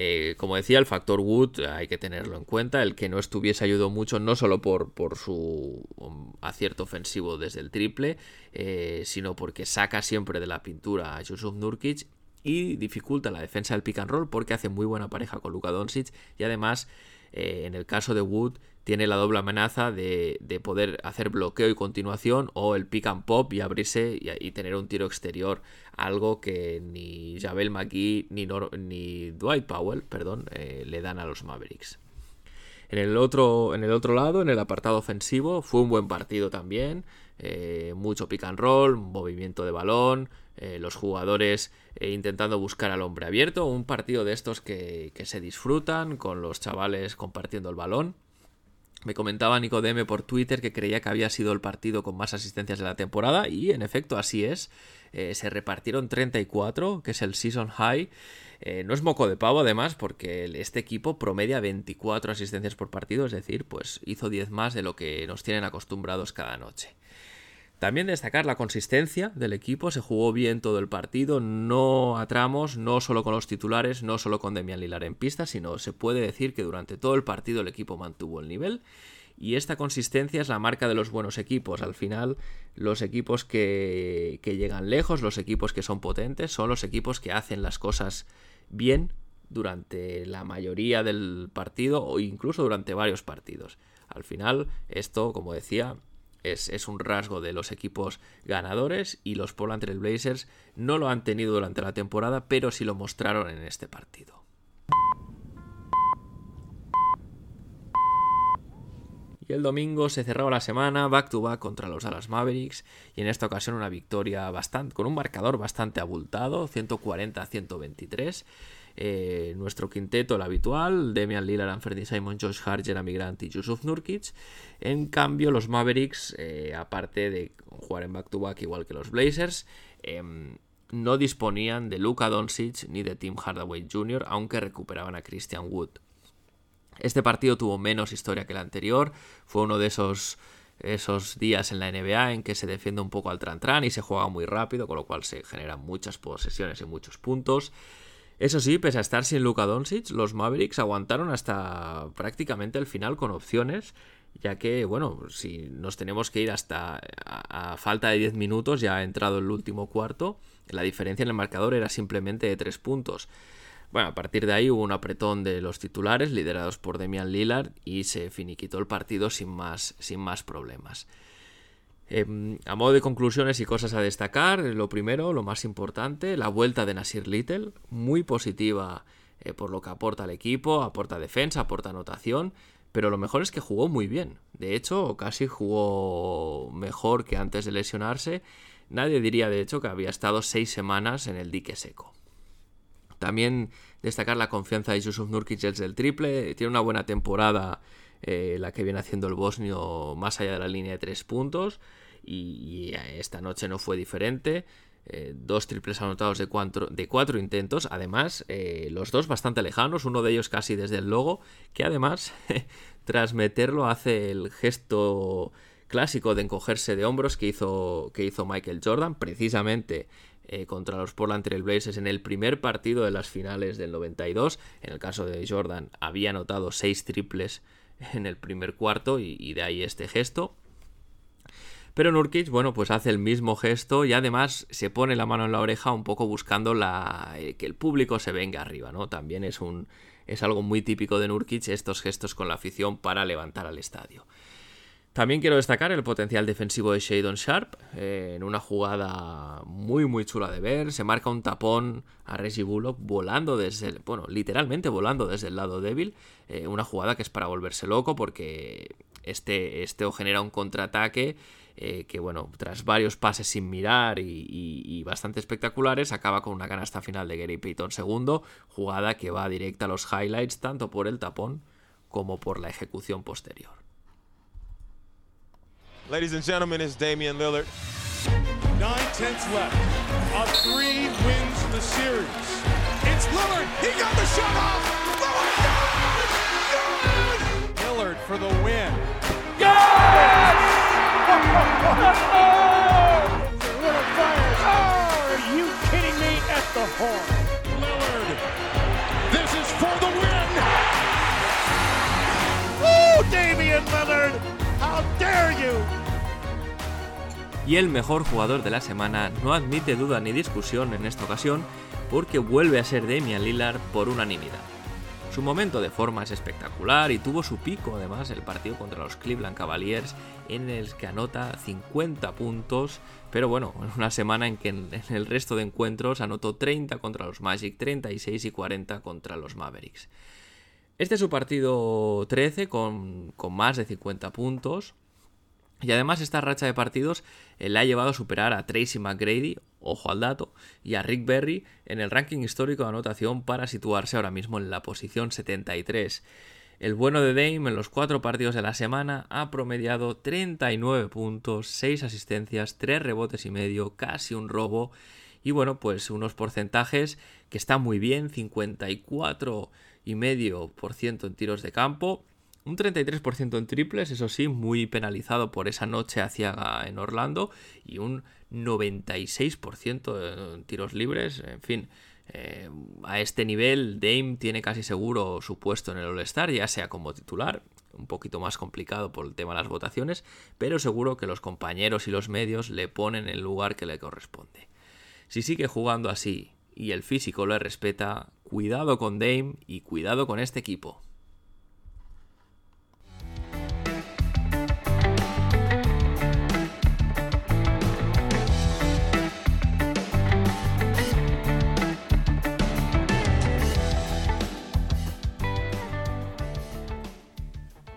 Eh, como decía, el factor Wood hay que tenerlo en cuenta. El que no estuviese ayudó mucho, no solo por, por su um, acierto ofensivo desde el triple, eh, sino porque saca siempre de la pintura a Yusuf Nurkic y dificulta la defensa del pick and roll porque hace muy buena pareja con Luka Doncic y además eh, en el caso de Wood tiene la doble amenaza de, poder hacer bloqueo y continuación o el pick and pop y abrirse y, tener un tiro exterior, algo que ni Javel McGee ni, Dwight Powell perdón, eh, le dan a los Mavericks. En el, otro, en el otro lado, en el apartado ofensivo, fue un buen partido también. Eh, mucho pick and roll, movimiento de balón, los jugadores intentando buscar al hombre abierto. Un partido de estos que, que se disfrutan con los chavales compartiendo el balón. Me comentaba Nico Deme por Twitter que creía que había sido el partido con más asistencias de la temporada y en efecto así es. Eh, se repartieron 34, que es el season high. Eh, no es moco de pavo además porque este equipo promedia 24 asistencias por partido, es decir, pues hizo 10 más de lo que nos tienen acostumbrados cada noche. También destacar la consistencia del equipo, se jugó bien todo el partido, no a tramos, no solo con los titulares, no solo con Demian Lilar en pista, sino se puede decir que durante todo el partido el equipo mantuvo el nivel y esta consistencia es la marca de los buenos equipos. Al final, los equipos que, que llegan lejos, los equipos que son potentes, son los equipos que hacen las cosas bien durante la mayoría del partido o incluso durante varios partidos. Al final, esto, como decía, es, un rasgo de los equipos ganadores y los Portland Trail Blazers no lo han tenido durante la temporada, pero sí lo mostraron en este partido. Y el domingo se cerraba la semana back to back contra los Dallas Mavericks y en esta ocasión una victoria bastante con un marcador bastante abultado, 140 a 123. Eh, nuestro quinteto, el habitual, Demian Lillard, Anthony Simon, Josh Hart, Jeremy Grant y Yusuf Nurkic. En cambio, los Mavericks, eh, aparte de jugar en back-to-back igual que los Blazers, em, no disponían de Luka Doncic ni de Tim Hardaway Jr., aunque recuperaban a Christian Wood. Este partido tuvo menos historia que el anterior, fue uno de esos, esos días en la NBA en que se defiende un poco al tran-tran y se juega muy rápido, con lo cual se generan muchas posesiones y muchos puntos. Eso sí, pese a estar sin Luka Doncic, los Mavericks aguantaron hasta prácticamente el final con opciones, ya que, bueno, si nos tenemos que ir hasta a, falta de 10 minutos, ya ha entrado el último cuarto, la diferencia en el marcador era simplemente de 3 puntos. Bueno, a partir de ahí hubo un apretón de los titulares liderados por Demian Lillard y se finiquitó el partido sin más, sin más problemas. Em, a modo de conclusiones y cosas a destacar, lo primero, lo más importante, la vuelta de Nasir Little, muy positiva eh, por lo que aporta al equipo, aporta defensa, aporta anotación, pero lo mejor es que jugó muy bien. De hecho, casi jugó mejor que antes de lesionarse. Nadie diría, de hecho, que había estado seis semanas en el dique seco. También destacar la confianza de Yusuf Nurkic del triple. Tiene una buena temporada eh, la que viene haciendo el bosnio más allá de la línea de tres puntos. Y, esta noche no fue diferente. Eh, dos triples anotados de cuatro, de cuatro intentos. Además, eh, los dos bastante lejanos. Uno de ellos casi desde el logo. Que además, *laughs* tras meterlo, hace el gesto clásico de encogerse de hombros que hizo, que hizo Michael Jordan. Precisamente contra los Portland Trail Blazers en el primer partido de las finales del 92. En el caso de Jordan había anotado seis triples *laughs* en el primer cuarto y, de ahí este gesto. Pero Nurkic, bueno, pues hace el mismo gesto y además se pone la mano en la oreja un poco buscando eh, que el público se venga arriba, ¿no? También es, un, es algo muy típico de Nurkic estos gestos con la afición para levantar al estadio. También quiero destacar el potencial defensivo de Shadon Sharp eh, en una jugada muy muy chula de ver. Se marca un tapón a Reggie Bullock volando desde el, bueno, literalmente volando desde el lado débil. Eh, una jugada que es para volverse loco porque este, este genera un contraataque eh, que bueno, tras varios pases sin mirar y, y, bastante espectaculares, acaba con una canasta final de Gary Payton segundo, jugada que va directa a los highlights tanto por el tapón como por la ejecución posterior. Ladies and gentlemen, it's Damian Lillard. Nine tenths left. A three wins the series. It's Lillard. He got the shot off. Lillard, Good! Lillard for the win. Yes! *laughs* Lillard fires. Oh, are you kidding me? At the horn. Lillard. This is for the win. Woo, Damian Lillard. Y el mejor jugador de la semana no admite duda ni discusión en esta ocasión porque vuelve a ser Damian Lillard por unanimidad. Su momento de forma es espectacular y tuvo su pico además el partido contra los Cleveland Cavaliers en el que anota 50 puntos, pero bueno, en una semana en que en el resto de encuentros anotó 30 contra los Magic, 36 y 40 contra los Mavericks. Este es su partido 13 con, con más de 50 puntos, y además esta racha de partidos eh, le ha llevado a superar a Tracy McGrady, ojo al dato, y a Rick Berry en el ranking histórico de anotación para situarse ahora mismo en la posición 73. El bueno de Dame en los cuatro partidos de la semana ha promediado 39 puntos, 6 asistencias, 3 rebotes y medio, casi un robo. Y bueno, pues unos porcentajes que están muy bien, 54,5% en tiros de campo, un 33% en triples, eso sí, muy penalizado por esa noche hacia en Orlando. Y un 96% en tiros libres. En fin, eh, a este nivel Dame tiene casi seguro su puesto en el All-Star, ya sea como titular, un poquito más complicado por el tema de las votaciones, pero seguro que los compañeros y los medios le ponen el lugar que le corresponde. Si sigue jugando así y el físico le respeta, cuidado con Dame y cuidado con este equipo.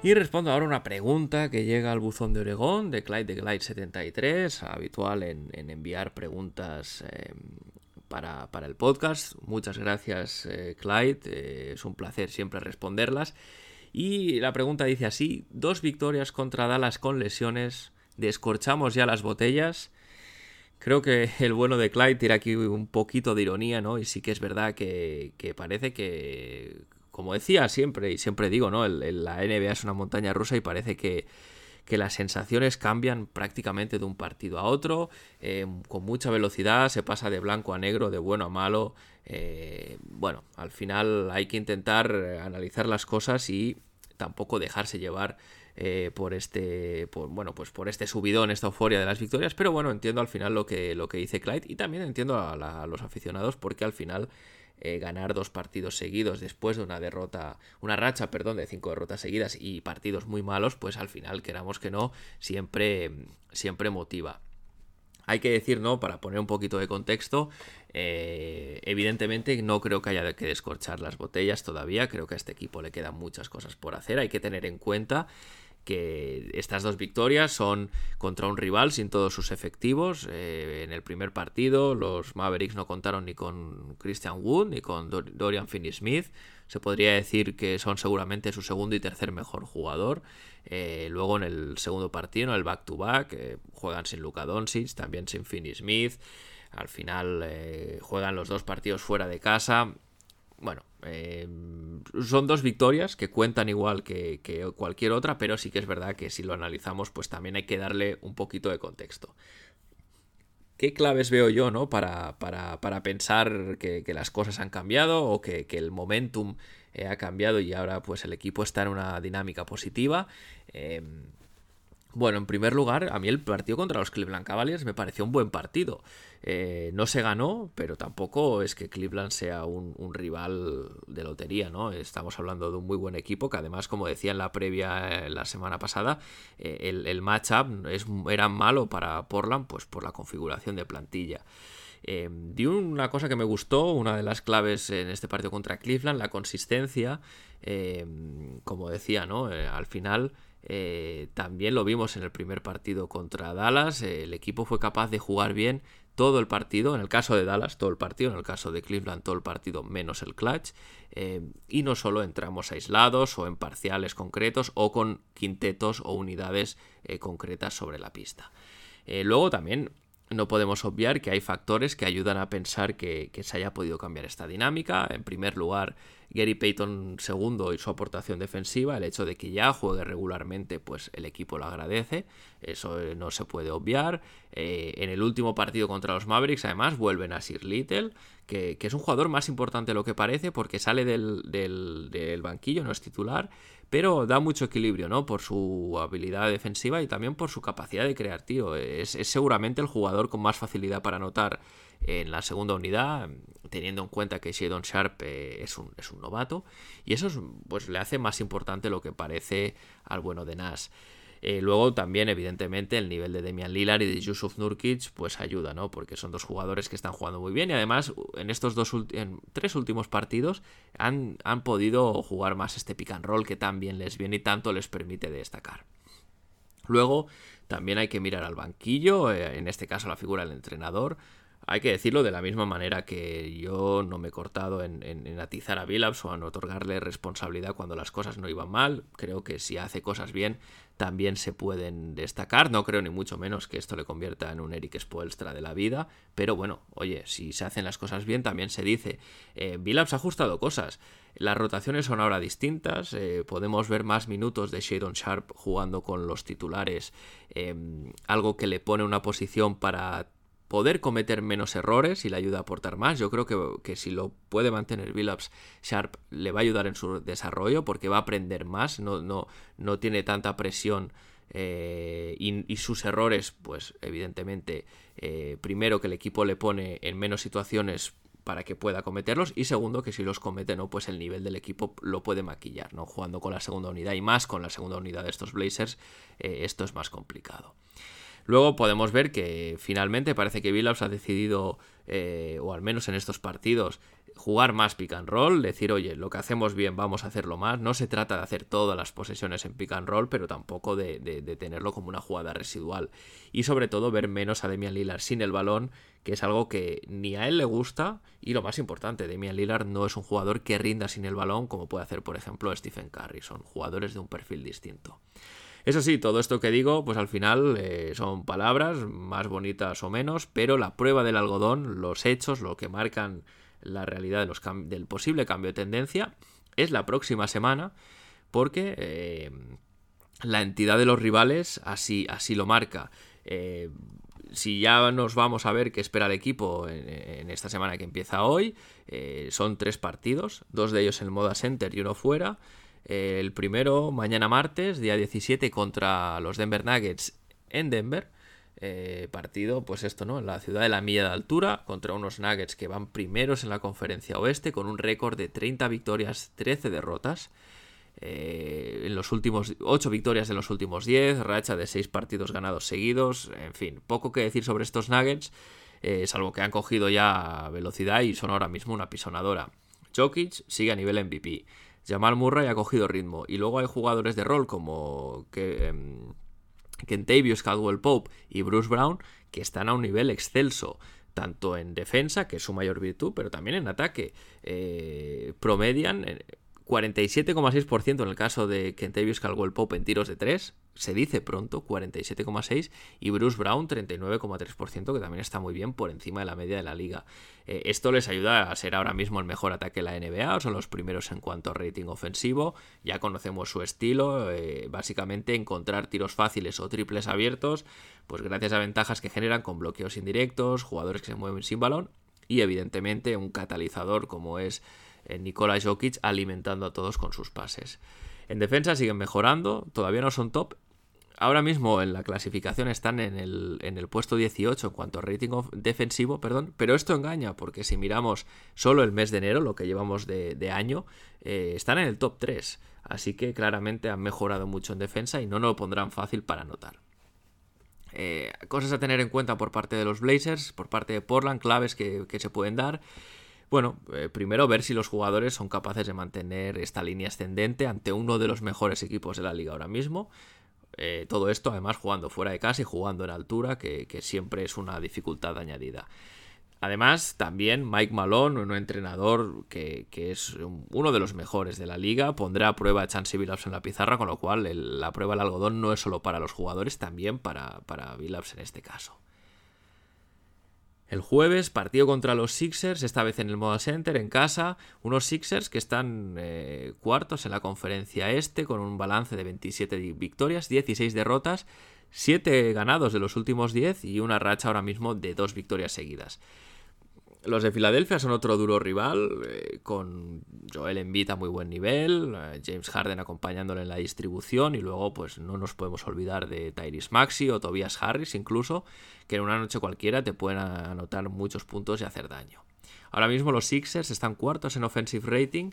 Y respondo ahora una pregunta que llega al buzón de Oregón, de Clyde de Glide 73, habitual en, enviar preguntas em, para, el podcast. Muchas gracias, eh, Clyde, eh, es un placer siempre responderlas. Y la pregunta dice así: dos victorias contra Dallas con lesiones, descorchamos ya las botellas. Creo que el bueno de Clyde tira aquí un poquito de ironía, ¿no? Y sí que es verdad que, parece que, como decía siempre, y siempre digo, ¿no? la NBA es una montaña rusa y parece que, las sensaciones cambian prácticamente de un partido a otro, eh, con mucha velocidad, se pasa de blanco a negro, de bueno a malo. Eh, bueno, al final hay que intentar analizar las cosas y tampoco dejarse llevar eh, por este bueno pues por este subidón esta euforia de las victorias pero bueno entiendo al final lo que lo que dice Clyde y también entiendo a, los aficionados porque al final eh, ganar dos partidos seguidos después de una derrota una racha perdón de cinco derrotas seguidas y partidos muy malos pues al final queramos que no siempre siempre motiva hay que decir, ¿no? Para poner un poquito de contexto, eh, evidentemente no creo que haya que descorchar las botellas todavía, creo que a este equipo le quedan muchas cosas por hacer, hay que tener en cuenta que estas dos victorias son contra un rival sin todos sus efectivos. Eh, en el primer partido los Mavericks no contaron ni con Christian Wood ni con Dorian Finney-Smith. Se podría decir que son seguramente su segundo y tercer mejor jugador. Eh, luego en el segundo partido, en el back-to-back, eh, juegan sin Luka Doncic, también sin Finney-Smith. Al final juegan los dos partidos fuera de casa bueno, eh, son dos victorias que cuentan igual que, cualquier otra, pero sí que es verdad que si lo analizamos, pues también hay que darle un poquito de contexto. ¿Qué claves veo yo, no? Para, para, pensar que, las cosas han cambiado o que, el momentum eh, ha cambiado y ahora pues el equipo está en una dinámica positiva. Eh, bueno, en primer lugar, a mí el partido contra los Cleveland Cavaliers me pareció un buen partido. Eh, no se ganó, pero tampoco es que Cleveland sea un, rival de lotería, ¿no? Estamos hablando de un muy buen equipo que además, como decía en la previa eh, la semana pasada, eh, el, matchup era malo para Portland, pues por la configuración de plantilla. Eh, una cosa que me gustó, una de las claves en este partido contra Cleveland, la consistencia. como decía, ¿no? al final eh, también lo vimos en el primer partido contra Dallas. Eh, el equipo fue capaz de jugar bien todo el partido. En el caso de Dallas, todo el partido. En el caso de Cleveland, todo el partido menos el clutch. Eh, y no solo entramos aislados o en parciales concretos o con quintetos o unidades concretas sobre la pista. luego también no podemos obviar que hay factores que ayudan a pensar que, se haya podido cambiar esta dinámica. En primer lugar, Gary Payton segundo y su aportación defensiva, el hecho de que ya juegue regularmente, pues el equipo lo agradece, eso eh, no se puede obviar. Eh, en el último partido contra los Mavericks, además, vuelven a Sir Little, que, es un jugador más importante de lo que parece porque sale del, del banquillo, no es titular, pero da mucho equilibrio, ¿no? Por su habilidad defensiva y también por su capacidad de crear tiro. Es, seguramente el jugador con más facilidad para anotar en la segunda unidad, teniendo en cuenta que Shadon Sharp eh, es, un, es un novato, y eso pues, le hace más importante lo que parece al bueno de Nas. Eh, luego también, evidentemente, el nivel de Demian Lillard y de Yusuf Nurkic pues ayuda, ¿no? Porque son dos jugadores que están jugando muy bien y además en estos dos en tres últimos partidos han, han podido jugar más este pick and roll que tan bien les viene y tanto les permite destacar. Luego también hay que mirar al banquillo, eh, en este caso la figura del entrenador. Hay que decirlo de la misma manera que yo no me he cortado en, atizar a Billups o en otorgarle responsabilidad cuando las cosas no iban mal. Creo que si hace cosas bien también se pueden destacar. No creo ni mucho menos que esto le convierta en un Eric Spoelstra de la vida. Pero bueno, oye, si se hacen las cosas bien también se dice. Eh, Billups ha ajustado cosas. Las rotaciones son ahora distintas. Eh, podemos ver más minutos de Shadon Sharp jugando con los titulares. Eh, algo que le pone una posición para poder cometer menos errores y le ayuda a aportar más. Yo creo que, si lo puede mantener Billups, Sharp le va a ayudar en su desarrollo porque va a aprender más, no, no, no tiene tanta presión eh, y, sus errores, pues evidentemente, eh, primero que el equipo le pone en menos situaciones para que pueda cometerlos y segundo que si los comete no pues el nivel del equipo lo puede maquillar no jugando con la segunda unidad y más con la segunda unidad de estos Blazers eh, esto es más complicado Luego podemos ver que finalmente parece que Billups ha decidido, eh, o al menos en estos partidos, jugar más pick and roll, decir, oye, lo que hacemos bien, vamos a hacerlo más. No se trata de hacer todas las posesiones en pick and roll, pero tampoco de, tenerlo como una jugada residual. Y sobre todo ver menos a Demian Lillard sin el balón, que es algo que ni a él le gusta. Y lo más importante, Demian Lillard no es un jugador que rinda sin el balón, como puede hacer, por ejemplo, Stephen Curry. Son jugadores de un perfil distinto. Eso sí, todo esto que digo, pues al final eh, son palabras, más bonitas o menos, pero la prueba del algodón, los hechos, lo que marcan la realidad del posible cambio de tendencia, es la próxima semana, porque eh, la entidad de los rivales así, así lo marca. Eh, si ya nos vamos a ver qué espera el equipo en, esta semana que empieza hoy, son tres partidos, dos de ellos en el Moda Center y uno fuera el primero mañana martes, día 17, contra los Denver Nuggets en Denver. Eh, partido, pues esto, ¿no? En la ciudad de la milla de altura, contra unos Nuggets que van primeros en la conferencia oeste, con un récord de 30 victorias, 13 derrotas. Eh, en los últimos 8 victorias en los últimos 10, racha de 6 partidos ganados seguidos, en fin, poco que decir sobre estos Nuggets, eh, salvo que han cogido ya velocidad y son ahora mismo una pisonadora. Jokic sigue a nivel MVP. Jamal Murray ha cogido ritmo. Y luego hay jugadores de rol como que, em, Kentavious Caldwell Pope y Bruce Brown que están a un nivel excelso. Tanto en defensa, que es su mayor virtud, pero también en ataque. Eh, promedian 47,6% en el caso de Kentavious Caldwell Pope en tiros de 3, se dice pronto, 47,6%, y Bruce Brown 39,3%, que también está muy bien por encima de la media de la liga. Eh, esto les ayuda a ser ahora mismo el mejor ataque de la NBA, son los primeros en cuanto a rating ofensivo, ya conocemos su estilo, eh, básicamente encontrar tiros fáciles o triples abiertos, pues gracias a ventajas que generan con bloqueos indirectos, jugadores que se mueven sin balón, y evidentemente un catalizador como es Nikola Jokic alimentando a todos con sus pases. En defensa siguen mejorando, todavía no son top. Ahora mismo en la clasificación están en el, en el puesto 18 en cuanto a rating defensivo, perdón, pero esto engaña porque si miramos solo el mes de enero, lo que llevamos de, año, eh, están en el top 3. Así que claramente han mejorado mucho en defensa y no nos lo pondrán fácil para anotar. Eh, cosas a tener en cuenta por parte de los Blazers, por parte de Portland, claves que, que se pueden dar. Bueno, eh, primero ver si los jugadores son capaces de mantener esta línea ascendente ante uno de los mejores equipos de la liga ahora mismo. Eh, todo esto además jugando fuera de casa y jugando en altura, que, siempre es una dificultad añadida. Además, también Mike Malone, un entrenador que, es uno de los mejores de la liga, pondrá a prueba a Chansey Billups en la pizarra, con lo cual la prueba del algodón no es solo para los jugadores, también para, para en este caso. El jueves, partido contra los Sixers, esta vez en el Moda Center, en casa. Unos Sixers que están eh, cuartos en la conferencia este, con un balance de 27 victorias, 16 derrotas, 7 ganados de los últimos 10 y una racha ahora mismo de 2 victorias seguidas. Los de Filadelfia son otro duro rival, eh, con Joel Embiid a muy buen nivel, eh, James Harden acompañándole en la distribución y luego pues no nos podemos olvidar de Tyrese Maxi o Tobias Harris incluso, que en una noche cualquiera te pueden anotar muchos puntos y hacer daño. Ahora mismo los Sixers están cuartos en offensive rating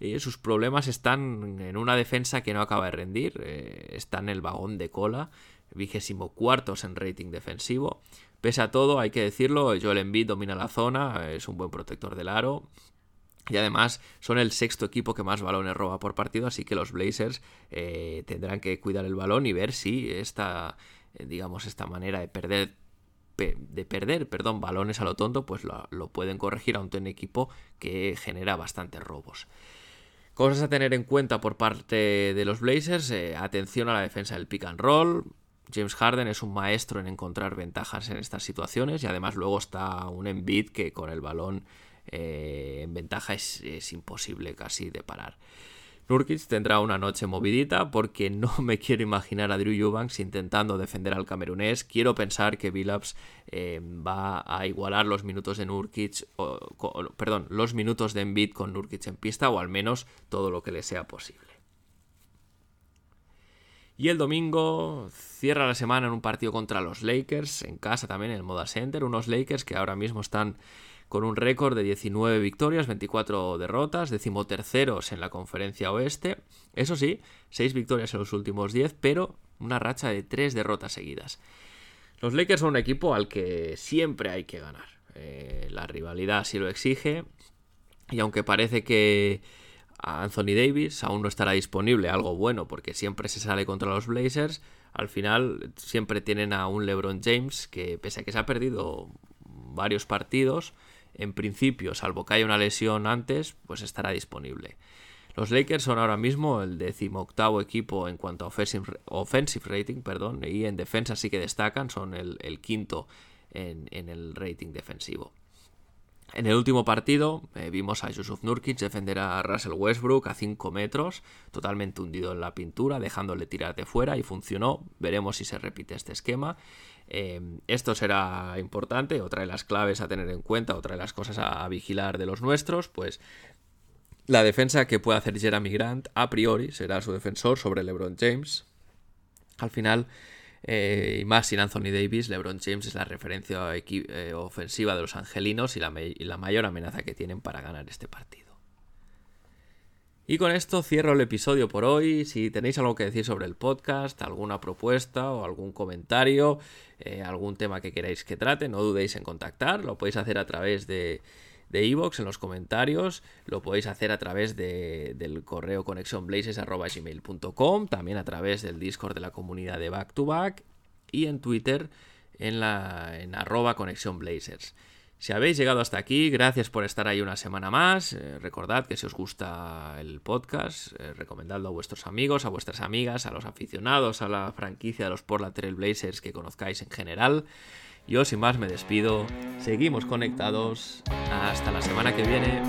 y sus problemas están en una defensa que no acaba de rendir, eh, está en el vagón de cola, vigésimo cuartos en rating defensivo Pese a todo, hay que decirlo, Joel Embiid domina la zona, es un buen protector del aro. Y además son el sexto equipo que más balones roba por partido, así que los Blazers eh, tendrán que cuidar el balón y ver si esta, eh, digamos, esta manera de perder de perder, perdón, balones a lo tonto, pues lo, pueden corregir ante un equipo que genera bastantes robos. Cosas a tener en cuenta por parte de los Blazers, eh, atención a la defensa del pick and roll, James Harden es un maestro en encontrar ventajas en estas situaciones y además luego está un Embiid que con el balón eh, en ventaja es, imposible casi de parar. Nurkic tendrá una noche movidita porque no *laughs* me quiero imaginar a Drew Eubanks intentando defender al camerunés. Quiero pensar que Billups eh, va a igualar los minutos de Nurkic, perdón, los minutos de Embiid con Nurkic en pista o al menos todo lo que le sea posible. Y el domingo cierra la semana en un partido contra los Lakers, en casa también en el Moda Center, unos Lakers que ahora mismo están con un récord de 19 victorias, 24 derrotas, decimoterceros en la conferencia oeste. Eso sí, 6 victorias en los últimos 10, pero una racha de 3 derrotas seguidas. Los Lakers son un equipo al que siempre hay que ganar. Eh, la rivalidad sí lo exige. Y aunque parece que Anthony Davis aún no estará disponible, algo bueno porque siempre se sale contra los Blazers. Al final siempre tienen a un LeBron James que pese a que se ha perdido varios partidos, en principio, salvo que haya una lesión antes, pues estará disponible. Los Lakers son ahora mismo el decimoctavo equipo en cuanto a offensive, rating, perdón, y en defensa sí que destacan, son el, quinto en, el rating defensivo. En el último partido eh, vimos a Yusuf Nurkic defender a Russell Westbrook a 5 metros, totalmente hundido en la pintura, dejándole tirar de fuera y funcionó. Veremos si se repite este esquema. Eh, esto será importante, otra de las claves a tener en cuenta, otra de las cosas a vigilar de los nuestros, pues la defensa que puede hacer Jeremy Grant a priori será su defensor sobre LeBron James. Al final, eh, y más sin Anthony Davis, LeBron James es la referencia eh, ofensiva de los angelinos y la, mayor amenaza que tienen para ganar este partido. Y con esto cierro el episodio por hoy. Si tenéis algo que decir sobre el podcast, alguna propuesta o algún comentario, eh, algún tema que queráis que trate, no dudéis en contactar. Lo podéis hacer a través de de Evox en los comentarios. Lo podéis hacer a través del correo conexionblazes.com, también a través del Discord de la comunidad de Back to Back y en Twitter en, la, en arroba conexionblazers. Si habéis llegado hasta aquí, gracias por estar ahí una semana más. Eh, recordad que si os gusta el podcast, eh, recomendadlo a vuestros amigos, a vuestras amigas, a los aficionados a la franquicia de los Portland Trail Blazers que conozcáis en general. Yo sin más me despido, seguimos conectados, hasta la semana que viene.